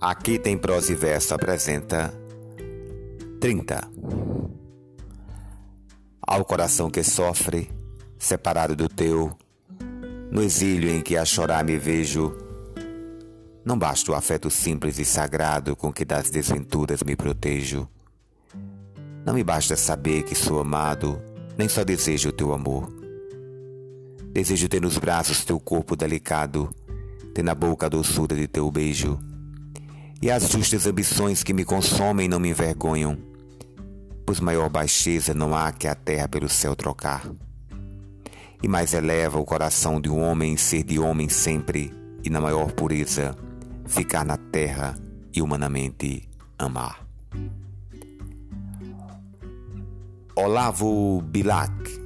Aqui tem prosa e verso apresenta 30. Ao coração que sofre, separado do teu, no exílio em que a chorar me vejo, não basta o afeto simples e sagrado com que das desventuras me protejo. Não me basta saber que sou amado, nem só desejo o teu amor. Desejo ter nos braços teu corpo delicado, ter na boca a doçura de teu beijo. E as justas ambições que me consomem não me envergonham, pois maior baixeza não há que a terra pelo céu trocar. E mais eleva o coração de um homem ser de homem sempre e na maior pureza, ficar na terra e humanamente amar. Olavo Bilac